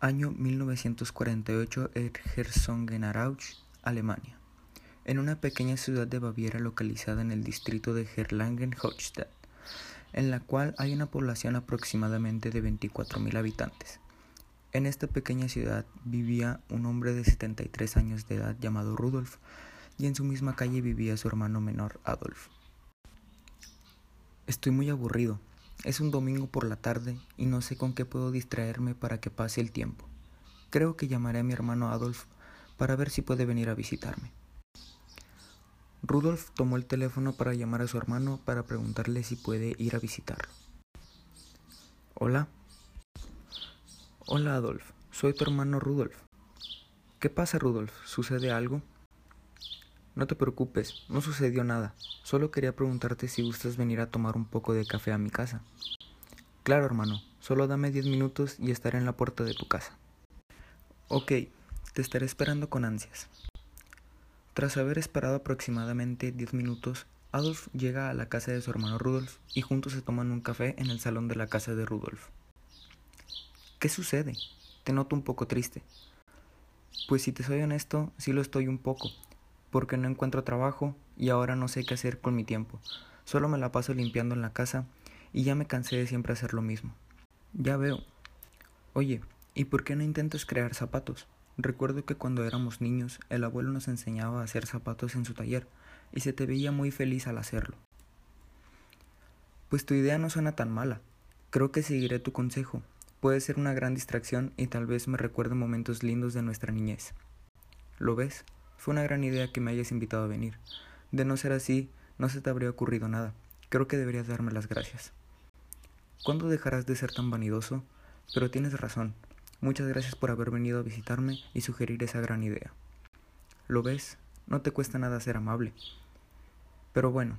Año 1948 en Herzogenaurach, Alemania. En una pequeña ciudad de Baviera localizada en el distrito de Erlangen-Holstein, en la cual hay una población aproximadamente de 24.000 habitantes. En esta pequeña ciudad vivía un hombre de 73 años de edad llamado Rudolf, y en su misma calle vivía su hermano menor Adolf. Estoy muy aburrido, es un domingo por la tarde y no sé con qué puedo distraerme para que pase el tiempo. Creo que llamaré a mi hermano Adolf para ver si puede venir a visitarme. Rudolf tomó el teléfono para llamar a su hermano para preguntarle si puede ir a visitarlo. Hola. Hola Adolf, soy tu hermano Rudolf. ¿Qué pasa Rudolf? ¿Sucede algo? No te preocupes, no sucedió nada. Solo quería preguntarte si gustas venir a tomar un poco de café a mi casa. Claro, hermano, solo dame diez minutos y estaré en la puerta de tu casa. Ok, te estaré esperando con ansias. Tras haber esperado aproximadamente diez minutos, Adolf llega a la casa de su hermano Rudolf y juntos se toman un café en el salón de la casa de Rudolf. ¿Qué sucede? Te noto un poco triste. Pues si te soy honesto, sí lo estoy un poco, porque no encuentro trabajo y ahora no sé qué hacer con mi tiempo. Solo me la paso limpiando en la casa y ya me cansé de siempre hacer lo mismo. Ya veo. Oye, ¿y por qué no intentas crear zapatos? Recuerdo que cuando éramos niños el abuelo nos enseñaba a hacer zapatos en su taller y se te veía muy feliz al hacerlo. Pues tu idea no suena tan mala. Creo que seguiré tu consejo. Puede ser una gran distracción y tal vez me recuerde momentos lindos de nuestra niñez. ¿Lo ves? Fue una gran idea que me hayas invitado a venir. De no ser así, no se te habría ocurrido nada. Creo que deberías darme las gracias. ¿Cuándo dejarás de ser tan vanidoso? Pero tienes razón. Muchas gracias por haber venido a visitarme y sugerir esa gran idea. ¿Lo ves? No te cuesta nada ser amable. Pero bueno,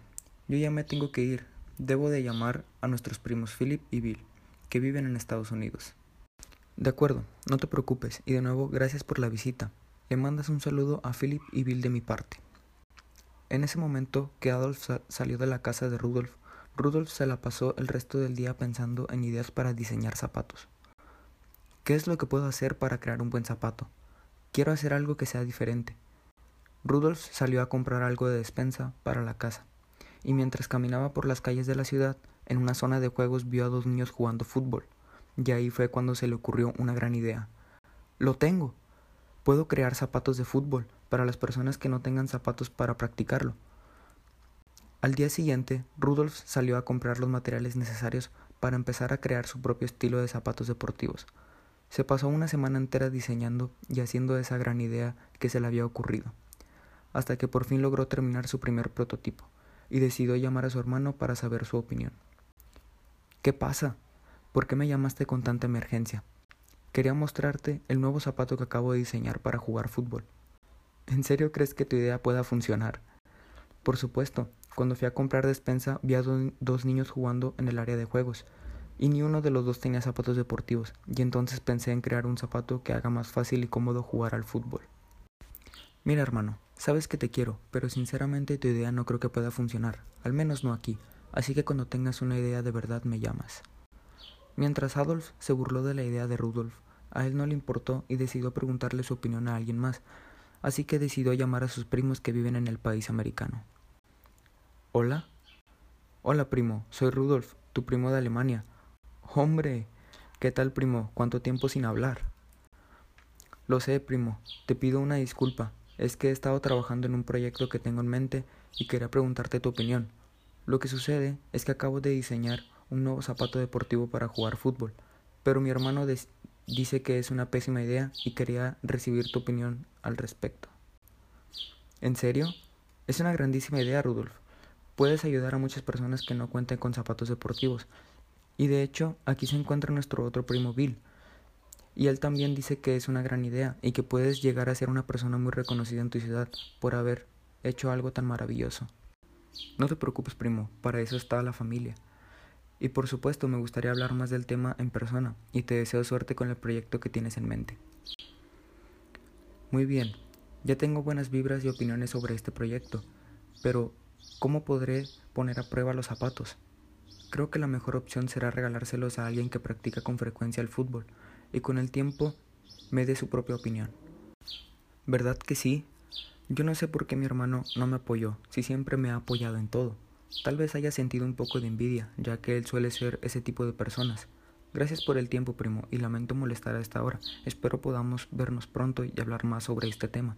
yo ya me tengo que ir. Debo de llamar a nuestros primos Philip y Bill, que viven en Estados Unidos. De acuerdo, no te preocupes, y de nuevo gracias por la visita. Le mandas un saludo a Philip y Bill de mi parte. En ese momento que Adolf salió de la casa de Rudolf, Rudolf se la pasó el resto del día pensando en ideas para diseñar zapatos. ¿Qué es lo que puedo hacer para crear un buen zapato? Quiero hacer algo que sea diferente. Rudolf salió a comprar algo de despensa para la casa, y mientras caminaba por las calles de la ciudad, en una zona de juegos vio a dos niños jugando fútbol, y ahí fue cuando se le ocurrió una gran idea. ¡Lo tengo! Puedo crear zapatos de fútbol para las personas que no tengan zapatos para practicarlo. Al día siguiente, Rudolf salió a comprar los materiales necesarios para empezar a crear su propio estilo de zapatos deportivos. Se pasó una semana entera diseñando y haciendo esa gran idea que se le había ocurrido, hasta que por fin logró terminar su primer prototipo, y decidió llamar a su hermano para saber su opinión. ¿Qué pasa? ¿Por qué me llamaste con tanta emergencia? Quería mostrarte el nuevo zapato que acabo de diseñar para jugar fútbol. ¿En serio crees que tu idea pueda funcionar? Por supuesto, cuando fui a comprar despensa vi a dos niños jugando en el área de juegos, y ni uno de los dos tenía zapatos deportivos, y entonces pensé en crear un zapato que haga más fácil y cómodo jugar al fútbol. Mira hermano, sabes que te quiero, pero sinceramente tu idea no creo que pueda funcionar, al menos no aquí, así que cuando tengas una idea de verdad me llamas. Mientras Adolf se burló de la idea de Rudolf, a él no le importó y decidió preguntarle su opinión a alguien más, así que decidió llamar a sus primos que viven en el país americano. ¿Hola? Hola, primo, soy Rudolf, tu primo de Alemania. Hombre, ¿qué tal, primo? ¿Cuánto tiempo sin hablar? Lo sé, primo, te pido una disculpa. Es que he estado trabajando en un proyecto que tengo en mente y quería preguntarte tu opinión. Lo que sucede es que acabo de diseñar un nuevo zapato deportivo para jugar fútbol, pero mi hermano dice que es una pésima idea y quería recibir tu opinión al respecto. ¿En serio? Es una grandísima idea, Rudolf. Puedes ayudar a muchas personas que no cuenten con zapatos deportivos. Y de hecho, aquí se encuentra nuestro otro primo Bill. Y él también dice que es una gran idea y que puedes llegar a ser una persona muy reconocida en tu ciudad por haber hecho algo tan maravilloso. No te preocupes, primo, para eso está la familia. Y por supuesto me gustaría hablar más del tema en persona y te deseo suerte con el proyecto que tienes en mente. Muy bien, ya tengo buenas vibras y opiniones sobre este proyecto, pero ¿cómo podré poner a prueba los zapatos? Creo que la mejor opción será regalárselos a alguien que practica con frecuencia el fútbol y con el tiempo me dé su propia opinión. ¿Verdad que sí? Yo no sé por qué mi hermano no me apoyó, si siempre me ha apoyado en todo. Tal vez haya sentido un poco de envidia, ya que él suele ser ese tipo de personas. Gracias por el tiempo, primo, y lamento molestar a esta hora. Espero podamos vernos pronto y hablar más sobre este tema.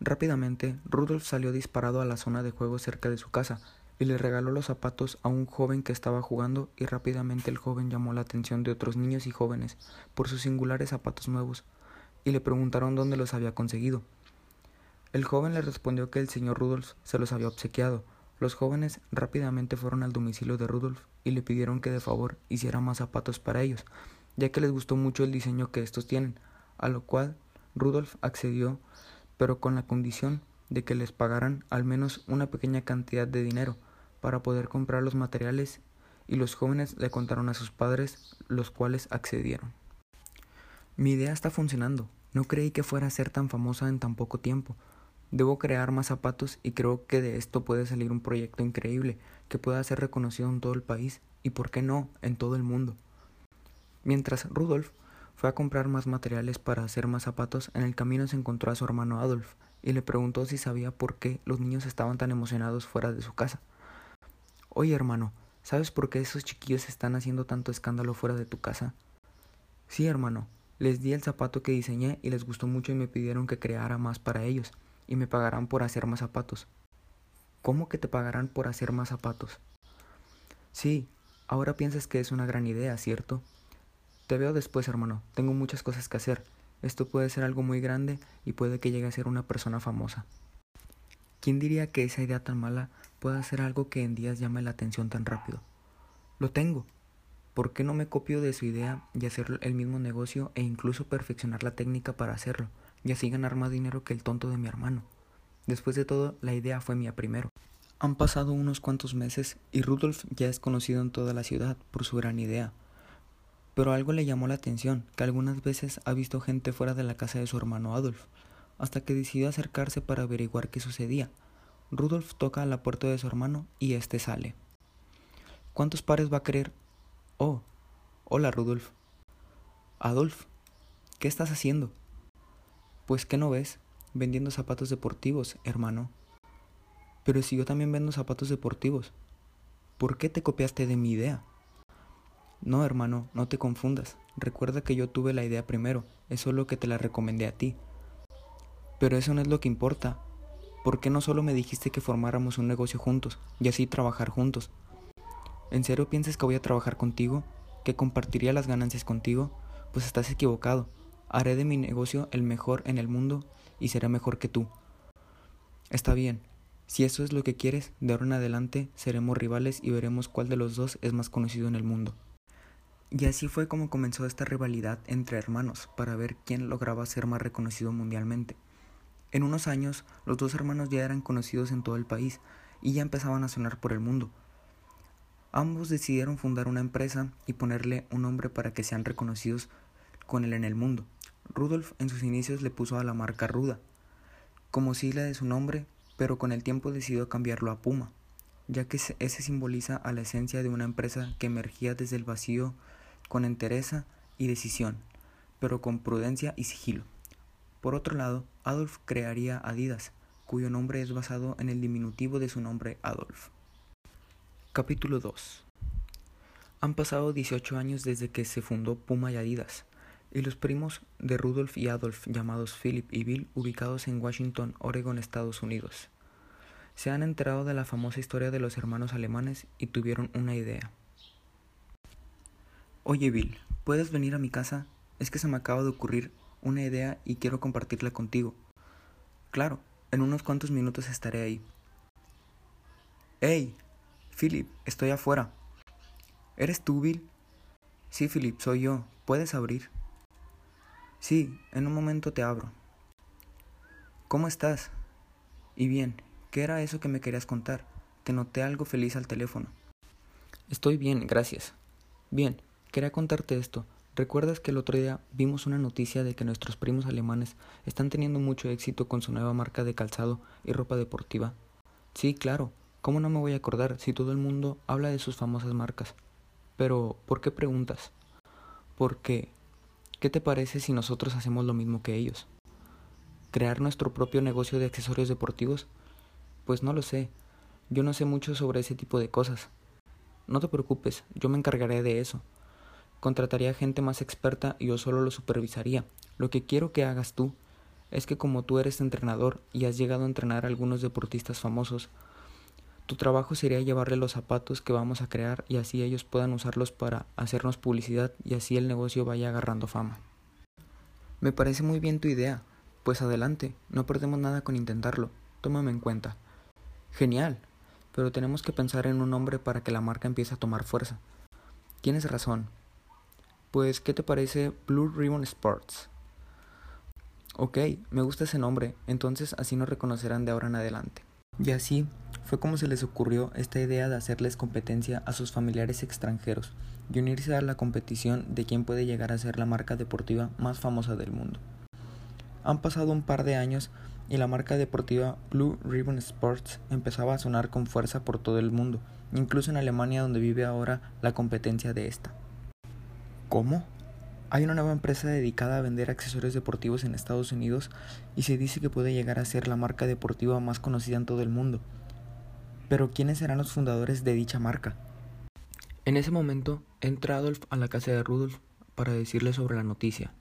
Rápidamente, Rudolf salió disparado a la zona de juego cerca de su casa y le regaló los zapatos a un joven que estaba jugando y rápidamente el joven llamó la atención de otros niños y jóvenes por sus singulares zapatos nuevos y le preguntaron dónde los había conseguido. El joven le respondió que el señor Rudolf se los había obsequiado. Los jóvenes rápidamente fueron al domicilio de Rudolf y le pidieron que de favor hiciera más zapatos para ellos, ya que les gustó mucho el diseño que estos tienen, a lo cual Rudolf accedió pero con la condición de que les pagaran al menos una pequeña cantidad de dinero para poder comprar los materiales y los jóvenes le contaron a sus padres, los cuales accedieron. Mi idea está funcionando. No creí que fuera a ser tan famosa en tan poco tiempo. Debo crear más zapatos y creo que de esto puede salir un proyecto increíble que pueda ser reconocido en todo el país y, por qué no, en todo el mundo. Mientras Rudolf fue a comprar más materiales para hacer más zapatos. En el camino se encontró a su hermano Adolf y le preguntó si sabía por qué los niños estaban tan emocionados fuera de su casa. Oye, hermano, ¿sabes por qué esos chiquillos están haciendo tanto escándalo fuera de tu casa? Sí, hermano, les di el zapato que diseñé y les gustó mucho y me pidieron que creara más para ellos y me pagarán por hacer más zapatos. ¿Cómo que te pagarán por hacer más zapatos? Sí, ahora piensas que es una gran idea, ¿cierto? Te veo después, hermano. Tengo muchas cosas que hacer. Esto puede ser algo muy grande y puede que llegue a ser una persona famosa. ¿Quién diría que esa idea tan mala pueda ser algo que en días llame la atención tan rápido? Lo tengo. ¿Por qué no me copio de su idea y hacer el mismo negocio e incluso perfeccionar la técnica para hacerlo y así ganar más dinero que el tonto de mi hermano? Después de todo, la idea fue mía primero. Han pasado unos cuantos meses y Rudolf ya es conocido en toda la ciudad por su gran idea. Pero algo le llamó la atención, que algunas veces ha visto gente fuera de la casa de su hermano Adolf, hasta que decidió acercarse para averiguar qué sucedía. Rudolf toca a la puerta de su hermano y éste sale. ¿Cuántos pares va a querer? Oh, hola Rudolf. Adolf, ¿qué estás haciendo? Pues ¿qué no ves? Vendiendo zapatos deportivos, hermano. Pero si yo también vendo zapatos deportivos, ¿por qué te copiaste de mi idea? No, hermano, no te confundas. Recuerda que yo tuve la idea primero, es solo que te la recomendé a ti. Pero eso no es lo que importa. ¿Por qué no solo me dijiste que formáramos un negocio juntos y así trabajar juntos? ¿En serio piensas que voy a trabajar contigo? ¿Que compartiría las ganancias contigo? Pues estás equivocado. Haré de mi negocio el mejor en el mundo y seré mejor que tú. Está bien. Si eso es lo que quieres, de ahora en adelante seremos rivales y veremos cuál de los dos es más conocido en el mundo. Y así fue como comenzó esta rivalidad entre hermanos para ver quién lograba ser más reconocido mundialmente. En unos años, los dos hermanos ya eran conocidos en todo el país y ya empezaban a sonar por el mundo. Ambos decidieron fundar una empresa y ponerle un nombre para que sean reconocidos con él en el mundo. Rudolf en sus inicios le puso a la marca Ruda, como sigla de su nombre, pero con el tiempo decidió cambiarlo a Puma, ya que ese simboliza a la esencia de una empresa que emergía desde el vacío con entereza y decisión, pero con prudencia y sigilo. Por otro lado, Adolf crearía Adidas, cuyo nombre es basado en el diminutivo de su nombre Adolf. Capítulo 2 Han pasado 18 años desde que se fundó Puma y Adidas, y los primos de Rudolf y Adolf, llamados Philip y Bill, ubicados en Washington, Oregon, Estados Unidos, se han enterado de la famosa historia de los hermanos alemanes y tuvieron una idea. Oye Bill, ¿puedes venir a mi casa? Es que se me acaba de ocurrir una idea y quiero compartirla contigo. Claro, en unos cuantos minutos estaré ahí. ¡Hey! Philip, estoy afuera. ¿Eres tú, Bill? Sí, Philip, soy yo. ¿Puedes abrir? Sí, en un momento te abro. ¿Cómo estás? Y bien, ¿qué era eso que me querías contar? Te noté algo feliz al teléfono. Estoy bien, gracias. Bien, Quería contarte esto. ¿Recuerdas que el otro día vimos una noticia de que nuestros primos alemanes están teniendo mucho éxito con su nueva marca de calzado y ropa deportiva? Sí, claro. ¿Cómo no me voy a acordar si todo el mundo habla de sus famosas marcas? Pero, ¿por qué preguntas? Porque, ¿Qué te parece si nosotros hacemos lo mismo que ellos? ¿Crear nuestro propio negocio de accesorios deportivos? Pues no lo sé. Yo no sé mucho sobre ese tipo de cosas. No te preocupes, yo me encargaré de eso. Contrataría gente más experta y yo solo lo supervisaría. Lo que quiero que hagas tú es que como tú eres entrenador y has llegado a entrenar a algunos deportistas famosos, tu trabajo sería llevarle los zapatos que vamos a crear y así ellos puedan usarlos para hacernos publicidad y así el negocio vaya agarrando fama. Me parece muy bien tu idea. Pues adelante, no perdemos nada con intentarlo. Tómame en cuenta. Genial, pero tenemos que pensar en un nombre para que la marca empiece a tomar fuerza. Tienes razón. Pues, ¿qué te parece Blue Ribbon Sports? Ok, me gusta ese nombre, entonces así nos reconocerán de ahora en adelante. Y así fue como se les ocurrió esta idea de hacerles competencia a sus familiares extranjeros y unirse a la competición de quién puede llegar a ser la marca deportiva más famosa del mundo. Han pasado un par de años y la marca deportiva Blue Ribbon Sports empezaba a sonar con fuerza por todo el mundo, incluso en Alemania donde vive ahora la competencia de esta. ¿Cómo? Hay una nueva empresa dedicada a vender accesorios deportivos en Estados Unidos y se dice que puede llegar a ser la marca deportiva más conocida en todo el mundo. Pero ¿quiénes serán los fundadores de dicha marca? En ese momento entra Adolf a la casa de Rudolf para decirle sobre la noticia.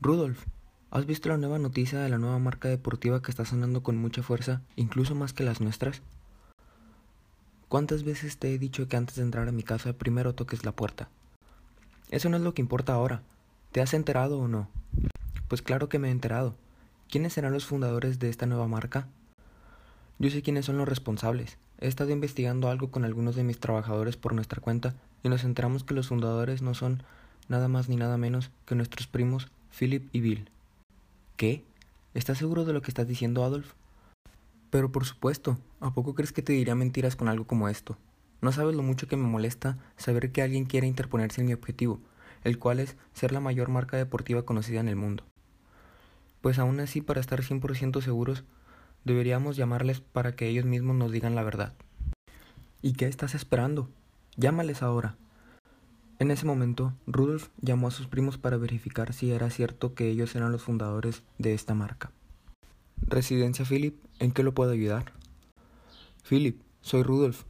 Rudolf, ¿has visto la nueva noticia de la nueva marca deportiva que está sonando con mucha fuerza, incluso más que las nuestras? ¿Cuántas veces te he dicho que antes de entrar a mi casa primero toques la puerta? Eso no es lo que importa ahora. ¿Te has enterado o no? Pues claro que me he enterado. ¿Quiénes serán los fundadores de esta nueva marca? Yo sé quiénes son los responsables. He estado investigando algo con algunos de mis trabajadores por nuestra cuenta y nos enteramos que los fundadores no son nada más ni nada menos que nuestros primos Philip y Bill. ¿Qué? ¿Estás seguro de lo que estás diciendo, Adolf? Pero por supuesto, ¿a poco crees que te diría mentiras con algo como esto? No sabes lo mucho que me molesta saber que alguien quiere interponerse en mi objetivo, el cual es ser la mayor marca deportiva conocida en el mundo. Pues aún así, para estar 100% seguros, deberíamos llamarles para que ellos mismos nos digan la verdad. ¿Y qué estás esperando? Llámales ahora. En ese momento, Rudolf llamó a sus primos para verificar si era cierto que ellos eran los fundadores de esta marca. Residencia Philip, ¿en qué lo puedo ayudar? Philip, soy Rudolf.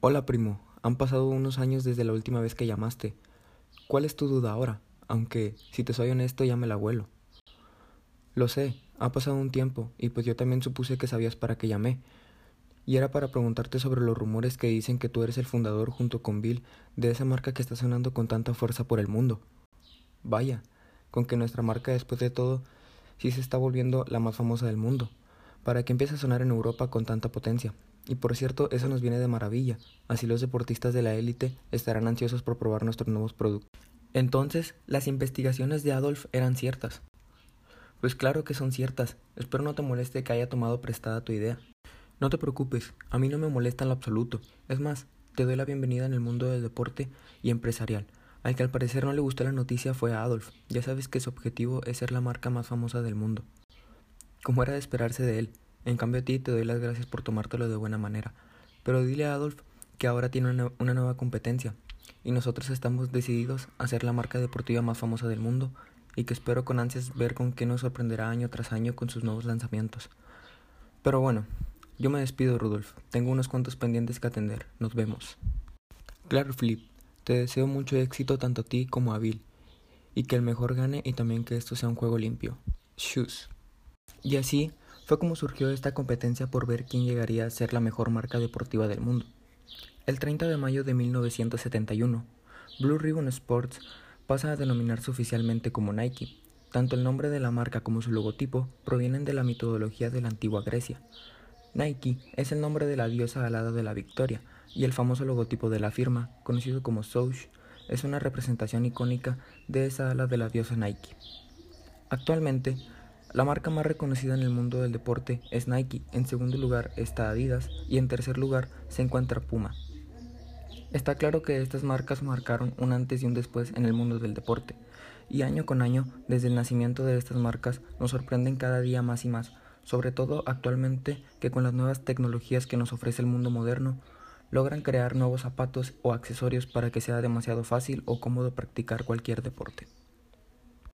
Hola primo, han pasado unos años desde la última vez que llamaste. ¿Cuál es tu duda ahora? Aunque, si te soy honesto, ya me la vuelo. Lo sé, ha pasado un tiempo, y pues yo también supuse que sabías para qué llamé. Y era para preguntarte sobre los rumores que dicen que tú eres el fundador junto con Bill de esa marca que está sonando con tanta fuerza por el mundo. Vaya, con que nuestra marca después de todo sí se está volviendo la más famosa del mundo, para que empiece a sonar en Europa con tanta potencia. Y por cierto, eso nos viene de maravilla, así los deportistas de la élite estarán ansiosos por probar nuestros nuevos productos. Entonces, las investigaciones de Adolf eran ciertas. Pues claro que son ciertas, espero no te moleste que haya tomado prestada tu idea. No te preocupes, a mí no me molesta en lo absoluto. Es más, te doy la bienvenida en el mundo del deporte y empresarial. Al que al parecer no le gustó la noticia fue a Adolf. Ya sabes que su objetivo es ser la marca más famosa del mundo. Como era de esperarse de él, en cambio a ti te doy las gracias por tomártelo de buena manera. Pero dile a Adolf que ahora tiene una, una nueva competencia y nosotros estamos decididos a ser la marca deportiva más famosa del mundo y que espero con ansias ver con qué nos sorprenderá año tras año con sus nuevos lanzamientos. Pero bueno, yo me despido, Rudolf. Tengo unos cuantos pendientes que atender. Nos vemos. Claro, Flip. Te deseo mucho éxito tanto a ti como a Bill. Y que el mejor gane y también que esto sea un juego limpio. Shoes. Y así fue como surgió esta competencia por ver quién llegaría a ser la mejor marca deportiva del mundo. El 30 de mayo de 1971, Blue Ribbon Sports pasa a denominarse oficialmente como Nike. Tanto el nombre de la marca como su logotipo provienen de la mitología de la antigua Grecia. Nike es el nombre de la diosa alada de la victoria, y el famoso logotipo de la firma, conocido como Swoosh, es una representación icónica de esa ala de la diosa Nike. Actualmente, la marca más reconocida en el mundo del deporte es Nike, en segundo lugar está Adidas y en tercer lugar se encuentra Puma. Está claro que estas marcas marcaron un antes y un después en el mundo del deporte, y año con año, desde el nacimiento de estas marcas, nos sorprenden cada día más y más, sobre todo actualmente que con las nuevas tecnologías que nos ofrece el mundo moderno, logran crear nuevos zapatos o accesorios para que sea demasiado fácil o cómodo practicar cualquier deporte.